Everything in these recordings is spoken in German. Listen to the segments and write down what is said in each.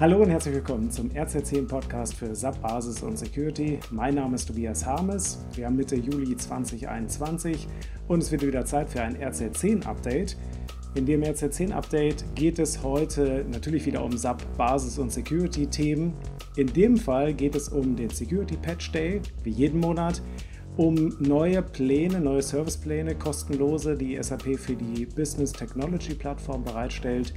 Hallo und herzlich willkommen zum RZ10 Podcast für SAP Basis und Security. Mein Name ist Tobias Harmes. Wir haben Mitte Juli 2021 und es wird wieder Zeit für ein RZ10 Update. In dem RZ10 Update geht es heute natürlich wieder um SAP Basis und Security Themen. In dem Fall geht es um den Security Patch Day, wie jeden Monat, um neue Pläne, neue Servicepläne, kostenlose, die SAP für die Business Technology Plattform bereitstellt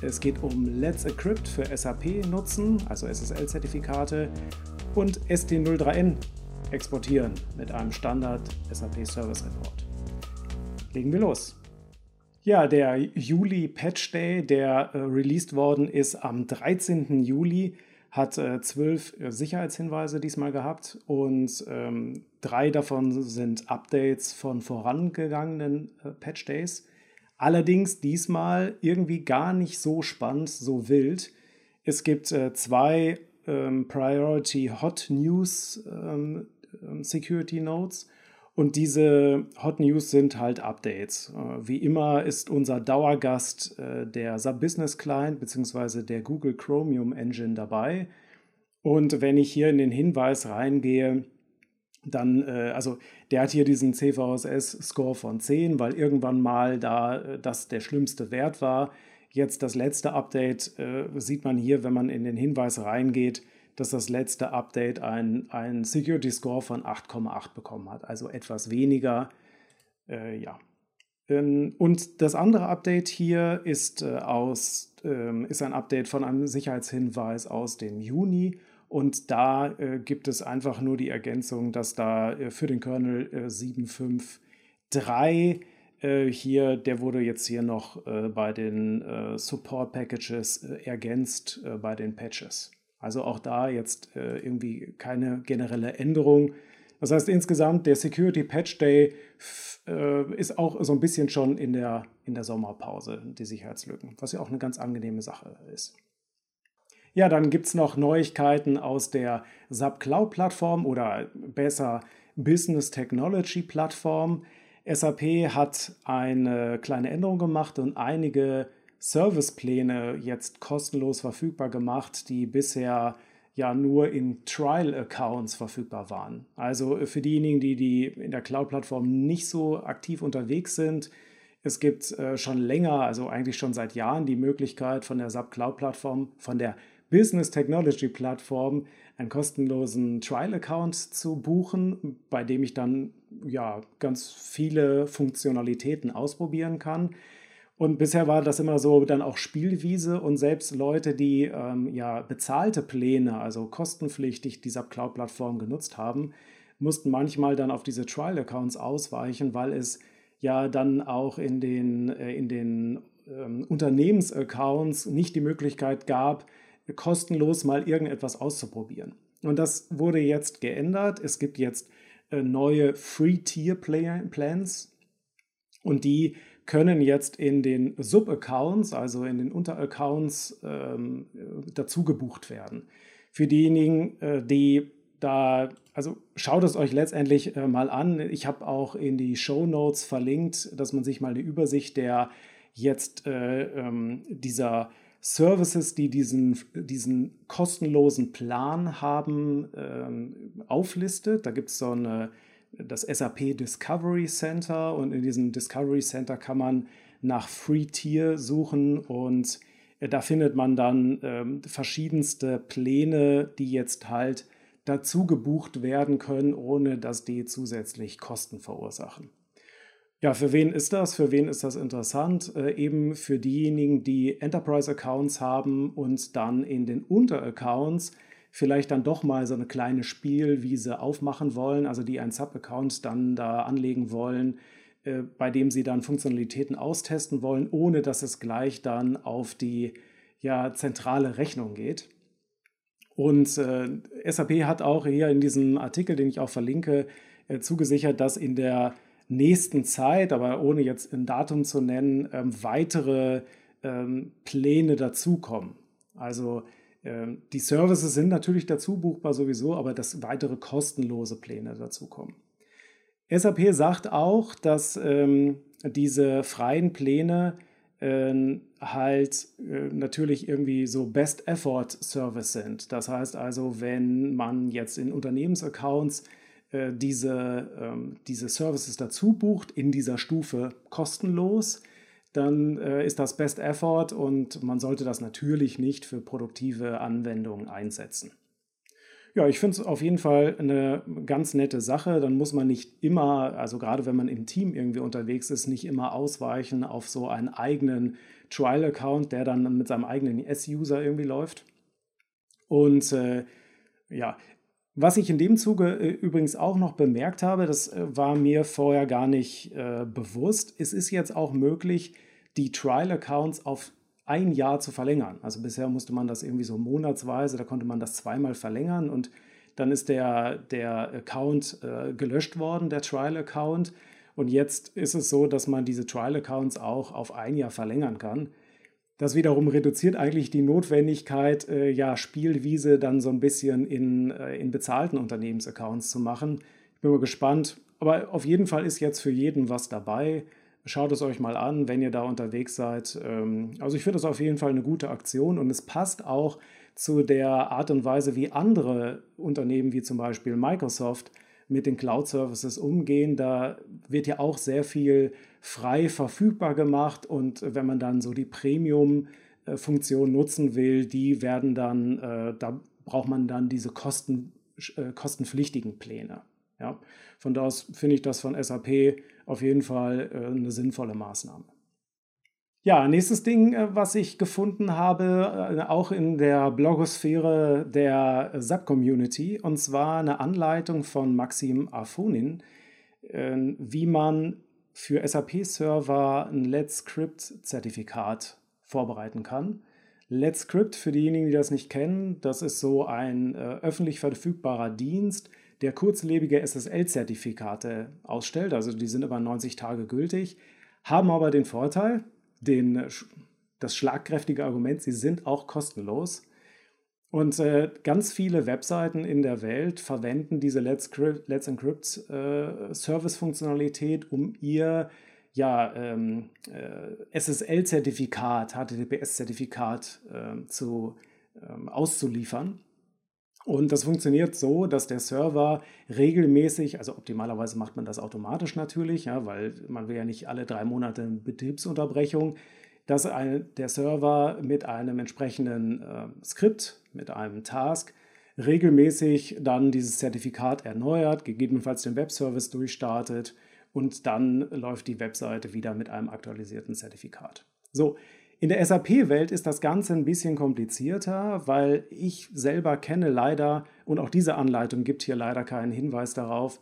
es geht um Let's Encrypt für SAP nutzen, also SSL-Zertifikate, und ST03N exportieren mit einem Standard SAP Service Report. Legen wir los. Ja, der Juli Patch Day, der äh, released worden ist am 13. Juli, hat äh, zwölf äh, Sicherheitshinweise diesmal gehabt und ähm, drei davon sind Updates von vorangegangenen äh, Patch Days. Allerdings diesmal irgendwie gar nicht so spannend, so wild. Es gibt äh, zwei ähm, Priority Hot News ähm, ähm, Security Nodes und diese Hot News sind halt Updates. Äh, wie immer ist unser Dauergast äh, der SAP Business Client bzw. der Google Chromium Engine dabei. Und wenn ich hier in den Hinweis reingehe, dann, äh, also der hat hier diesen CVSS-Score von 10, weil irgendwann mal da äh, das der schlimmste Wert war. Jetzt das letzte Update äh, sieht man hier, wenn man in den Hinweis reingeht, dass das letzte Update ein, ein Security Score von 8,8 bekommen hat, also etwas weniger. Äh, ja. Ähm, und das andere Update hier ist, äh, aus, ähm, ist ein Update von einem Sicherheitshinweis aus dem Juni und da äh, gibt es einfach nur die Ergänzung, dass da äh, für den Kernel äh, 7.5.3 äh, hier, der wurde jetzt hier noch äh, bei den äh, Support Packages ergänzt bei den Patches. Also auch da jetzt irgendwie keine generelle Änderung. Das heißt insgesamt, der Security Patch Day ist auch so ein bisschen schon in der, in der Sommerpause, die Sicherheitslücken, was ja auch eine ganz angenehme Sache ist. Ja, dann gibt es noch Neuigkeiten aus der SAP Cloud Plattform oder besser Business Technology Plattform. SAP hat eine kleine Änderung gemacht und einige Servicepläne jetzt kostenlos verfügbar gemacht, die bisher ja nur in Trial-Accounts verfügbar waren. Also für diejenigen, die, die in der Cloud-Plattform nicht so aktiv unterwegs sind, es gibt äh, schon länger, also eigentlich schon seit Jahren, die Möglichkeit von der SAP Cloud-Plattform, von der Business Technology Plattform einen kostenlosen Trial-Account zu buchen, bei dem ich dann ja ganz viele Funktionalitäten ausprobieren kann. Und bisher war das immer so dann auch Spielwiese und selbst Leute, die ähm, ja bezahlte Pläne, also kostenpflichtig dieser Cloud-Plattform genutzt haben, mussten manchmal dann auf diese Trial-Accounts ausweichen, weil es ja dann auch in den, äh, in den ähm, Unternehmensaccounts nicht die Möglichkeit gab, kostenlos mal irgendetwas auszuprobieren. Und das wurde jetzt geändert. Es gibt jetzt äh, neue Free-Tier-Plans und die können jetzt in den Sub-Accounts, also in den Unteraccounts, ähm, dazu gebucht werden. Für diejenigen, äh, die da, also schaut es euch letztendlich äh, mal an. Ich habe auch in die Show Notes verlinkt, dass man sich mal eine Übersicht der jetzt äh, ähm, dieser Services, die diesen, diesen kostenlosen Plan haben, ähm, auflistet. Da gibt es so eine, das SAP Discovery Center und in diesem Discovery Center kann man nach Free Tier suchen und äh, da findet man dann ähm, verschiedenste Pläne, die jetzt halt dazu gebucht werden können, ohne dass die zusätzlich Kosten verursachen. Ja, für wen ist das? Für wen ist das interessant? Äh, eben für diejenigen, die Enterprise-Accounts haben und dann in den Unteraccounts vielleicht dann doch mal so eine kleine Spielwiese aufmachen wollen, also die einen Sub-Account dann da anlegen wollen, äh, bei dem sie dann Funktionalitäten austesten wollen, ohne dass es gleich dann auf die ja, zentrale Rechnung geht. Und äh, SAP hat auch hier in diesem Artikel, den ich auch verlinke, äh, zugesichert, dass in der nächsten Zeit, aber ohne jetzt ein Datum zu nennen, ähm, weitere ähm, Pläne dazukommen. Also ähm, die Services sind natürlich dazu buchbar sowieso, aber dass weitere kostenlose Pläne dazukommen. SAP sagt auch, dass ähm, diese freien Pläne äh, halt äh, natürlich irgendwie so Best Effort Service sind. Das heißt also, wenn man jetzt in Unternehmensaccounts äh, diese, ähm, diese Services dazu bucht in dieser Stufe kostenlos, dann äh, ist das Best Effort und man sollte das natürlich nicht für produktive Anwendungen einsetzen. Ja, ich finde es auf jeden Fall eine ganz nette Sache. Dann muss man nicht immer, also gerade wenn man im Team irgendwie unterwegs ist, nicht immer ausweichen auf so einen eigenen Trial-Account, der dann mit seinem eigenen S-User irgendwie läuft. Und äh, ja, was ich in dem Zuge äh, übrigens auch noch bemerkt habe, das äh, war mir vorher gar nicht äh, bewusst, es ist jetzt auch möglich, die Trial-Accounts auf ein Jahr zu verlängern. Also bisher musste man das irgendwie so monatsweise, da konnte man das zweimal verlängern und dann ist der, der Account äh, gelöscht worden, der Trial-Account. Und jetzt ist es so, dass man diese Trial-Accounts auch auf ein Jahr verlängern kann. Das wiederum reduziert eigentlich die Notwendigkeit, äh, ja, Spielwiese dann so ein bisschen in, äh, in bezahlten Unternehmensaccounts zu machen. Ich bin mal gespannt. Aber auf jeden Fall ist jetzt für jeden was dabei. Schaut es euch mal an, wenn ihr da unterwegs seid. Ähm, also ich finde das auf jeden Fall eine gute Aktion und es passt auch zu der Art und Weise, wie andere Unternehmen wie zum Beispiel Microsoft mit den Cloud-Services umgehen. Da wird ja auch sehr viel frei verfügbar gemacht und wenn man dann so die Premium-Funktion nutzen will, die werden dann, äh, da braucht man dann diese Kosten, äh, kostenpflichtigen Pläne. Ja. Von da aus finde ich das von SAP auf jeden Fall äh, eine sinnvolle Maßnahme. Ja, nächstes Ding, äh, was ich gefunden habe, äh, auch in der Blogosphäre der SAP-Community, und zwar eine Anleitung von Maxim Afonin, wie man für SAP-Server ein Let's Script-Zertifikat vorbereiten kann. Let's Script, für diejenigen, die das nicht kennen, das ist so ein öffentlich verfügbarer Dienst, der kurzlebige SSL-Zertifikate ausstellt, also die sind über 90 Tage gültig, haben aber den Vorteil, den, das schlagkräftige Argument, sie sind auch kostenlos. Und äh, ganz viele Webseiten in der Welt verwenden diese Let's, Let's Encrypt äh, Service-Funktionalität, um ihr ja, ähm, äh, SSL-Zertifikat, HTTPS-Zertifikat ähm, zu, ähm, auszuliefern. Und das funktioniert so, dass der Server regelmäßig, also optimalerweise macht man das automatisch natürlich, ja, weil man will ja nicht alle drei Monate Betriebsunterbrechung, dass ein, der Server mit einem entsprechenden äh, Skript, mit einem Task, regelmäßig dann dieses Zertifikat erneuert, gegebenenfalls den Webservice durchstartet und dann läuft die Webseite wieder mit einem aktualisierten Zertifikat. So, in der SAP-Welt ist das Ganze ein bisschen komplizierter, weil ich selber kenne leider, und auch diese Anleitung gibt hier leider keinen Hinweis darauf,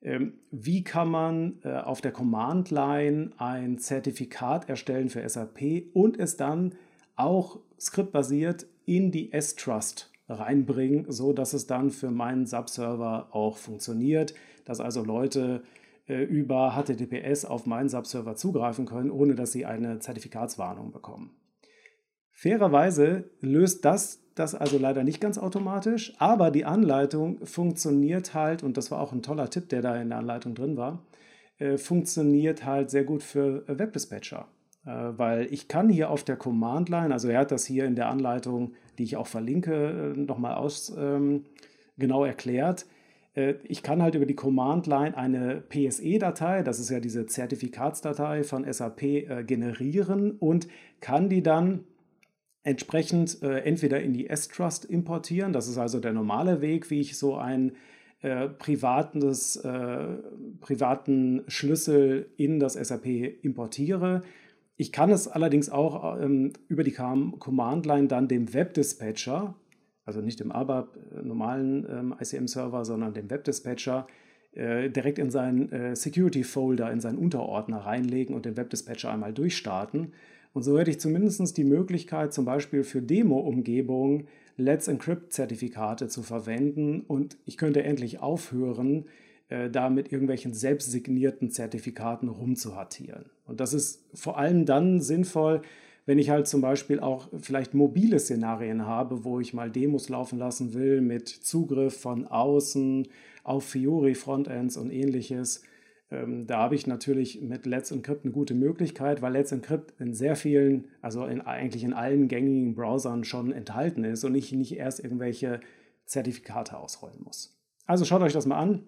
ähm, wie kann man äh, auf der Command-Line ein Zertifikat erstellen für SAP und es dann auch skriptbasiert in die S-Trust reinbringen, so dass es dann für meinen Subserver auch funktioniert, dass also Leute über HTTPS auf meinen Subserver zugreifen können, ohne dass sie eine Zertifikatswarnung bekommen. Fairerweise löst das das also leider nicht ganz automatisch, aber die Anleitung funktioniert halt, und das war auch ein toller Tipp, der da in der Anleitung drin war, äh, funktioniert halt sehr gut für Webdispatcher. Äh, weil ich kann hier auf der Command-Line, also er hat das hier in der Anleitung, die ich auch verlinke, äh, nochmal aus ähm, genau erklärt, äh, ich kann halt über die Command-Line eine PSE-Datei, das ist ja diese Zertifikatsdatei von SAP, äh, generieren und kann die dann entsprechend äh, entweder in die S-Trust importieren, das ist also der normale Weg, wie ich so einen äh, privates, äh, privaten Schlüssel in das SAP importiere. Ich kann es allerdings auch ähm, über die Command-Line dann dem Webdispatcher also nicht dem ABAP äh, normalen ähm, ICM-Server, sondern dem Webdispatcher, äh, direkt in seinen äh, Security-Folder, in seinen Unterordner reinlegen und den Webdispatcher einmal durchstarten. Und so hätte ich zumindest die Möglichkeit, zum Beispiel für Demo-Umgebungen Let's Encrypt-Zertifikate zu verwenden und ich könnte endlich aufhören, da mit irgendwelchen selbstsignierten Zertifikaten rumzuhattieren. Und das ist vor allem dann sinnvoll, wenn ich halt zum Beispiel auch vielleicht mobile Szenarien habe, wo ich mal Demos laufen lassen will mit Zugriff von außen auf Fiori Frontends und ähnliches, Ähm, da habe ich natürlich mit Let's Encrypt eine gute Möglichkeit, weil Let's Encrypt in sehr vielen, also in, eigentlich in allen gängigen Browsern schon enthalten ist und ich nicht erst irgendwelche Zertifikate ausrollen muss. Also schaut euch das mal an.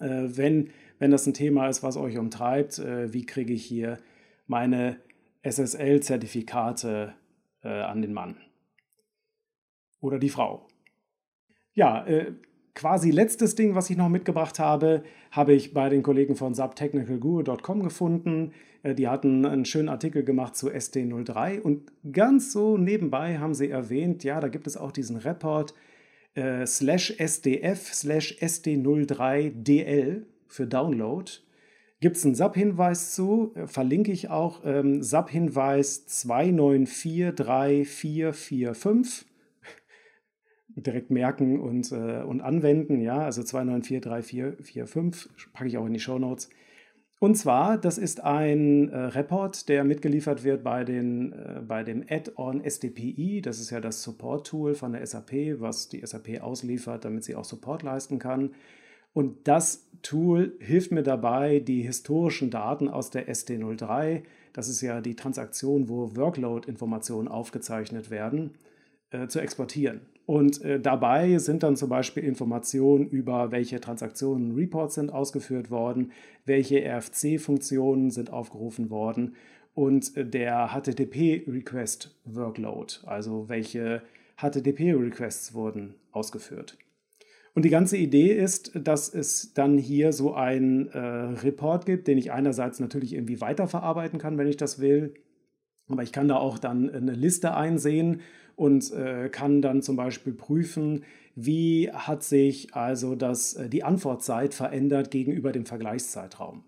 Äh, wenn, wenn das ein Thema ist, was euch umtreibt, äh, wie kriege ich hier meine SSL-Zertifikate äh, an den Mann oder die Frau. Ja, äh, quasi letztes Ding, was ich noch mitgebracht habe, habe ich bei den Kollegen von subtechnicalguru.com gefunden. Äh, die hatten einen schönen Artikel gemacht zu SD03 und ganz so nebenbei haben sie erwähnt, ja, da gibt es auch diesen Report äh, slash SDF slash SD03DL für Download. Gibt es einen SAP-Hinweis zu, äh, verlinke ich auch, ähm, SAP-Hinweis 29434445 direkt merken und, äh, und anwenden. Ja, also 2943445 packe ich auch in die Show Notes. Und zwar, das ist ein äh, Report, der mitgeliefert wird bei, den, äh, bei dem Add-on SDPI. Das ist ja das Support-Tool von der SAP, was die SAP ausliefert, damit sie auch Support leisten kann. Und das Tool hilft mir dabei, die historischen Daten aus der SD03, das ist ja die Transaktion, wo Workload-Informationen aufgezeichnet werden, äh, zu exportieren. Und äh, dabei sind dann zum Beispiel Informationen über welche Transaktionen Reports sind ausgeführt worden, welche RFC-Funktionen sind aufgerufen worden und äh, der HTTP-Request-Workload, also welche HTTP-Requests wurden ausgeführt. Und die ganze Idee ist, dass es dann hier so einen äh, Report gibt, den ich einerseits natürlich irgendwie weiterverarbeiten kann, wenn ich das will. Aber ich kann da auch dann eine Liste einsehen und äh, kann dann zum Beispiel prüfen, wie hat sich also das, äh, die Antwortzeit verändert gegenüber dem Vergleichszeitraum.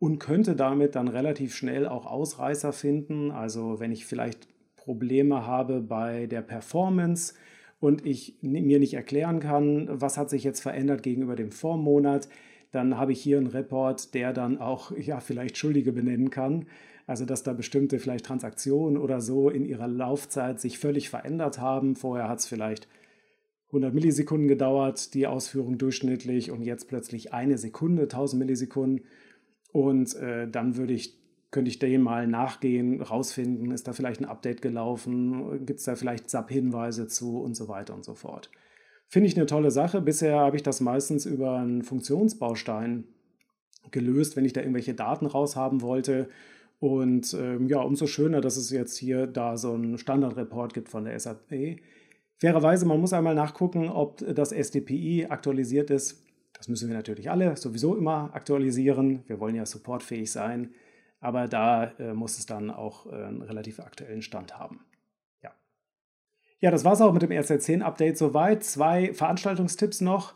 Und könnte damit dann relativ schnell auch Ausreißer finden. Also wenn ich vielleicht Probleme habe bei der Performance, und ich mir nicht erklären kann, was hat sich jetzt verändert gegenüber dem Vormonat, dann habe ich hier einen Report, der dann auch ja, vielleicht Schuldige benennen kann. Also dass da bestimmte vielleicht Transaktionen oder so in ihrer Laufzeit sich völlig verändert haben. Vorher hat es vielleicht 100 Millisekunden gedauert, die Ausführung durchschnittlich und jetzt plötzlich eine Sekunde, 1000 Millisekunden. Und äh, dann würde ich könnte ich dem mal nachgehen, rausfinden, ist da vielleicht ein Update gelaufen, gibt es da vielleicht SAP-Hinweise zu und so weiter und so fort. Finde ich eine tolle Sache. Bisher habe ich das meistens über einen Funktionsbaustein gelöst, wenn ich da irgendwelche Daten raushaben wollte. Und ähm, ja, umso schöner, dass es jetzt hier da so einen Standardreport gibt von der SAP. Fairerweise, man muss einmal nachgucken, ob das SDPI aktualisiert ist. Das müssen wir natürlich alle sowieso immer aktualisieren. Wir wollen ja supportfähig sein aber da äh, muss es dann auch äh, einen relativ aktuellen Stand haben. Ja, ja das war es auch mit dem RC10-Update soweit. Zwei Veranstaltungstipps noch.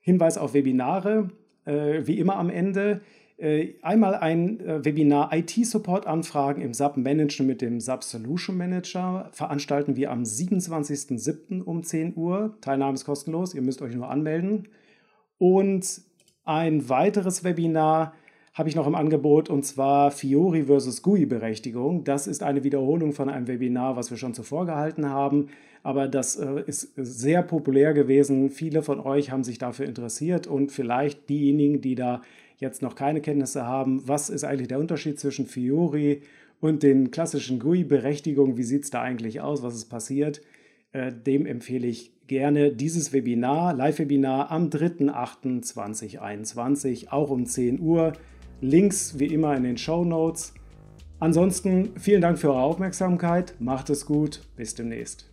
Hinweis auf Webinare, äh, wie immer am Ende. Äh, einmal ein äh, Webinar IT-Support-Anfragen im SAP Managen mit dem SAP Solution Manager. Veranstalten wir am 27.07. um 10 Uhr. Teilnahme ist kostenlos, ihr müsst euch nur anmelden. Und ein weiteres Webinar habe ich noch im Angebot und zwar Fiori versus GUI-Berechtigung. Das ist eine Wiederholung von einem Webinar, was wir schon zuvor gehalten haben, aber das äh, ist sehr populär gewesen. Viele von euch haben sich dafür interessiert und vielleicht diejenigen, die da jetzt noch keine Kenntnisse haben, was ist eigentlich der Unterschied zwischen Fiori und den klassischen GUI-Berechtigungen, wie sieht es da eigentlich aus, was ist passiert, äh, dem empfehle ich gerne dieses Webinar, Live-Webinar am 3.8.2021, auch um 10 Uhr. Links wie immer in den Show Notes. Ansonsten vielen Dank für eure Aufmerksamkeit, macht es gut, bis demnächst.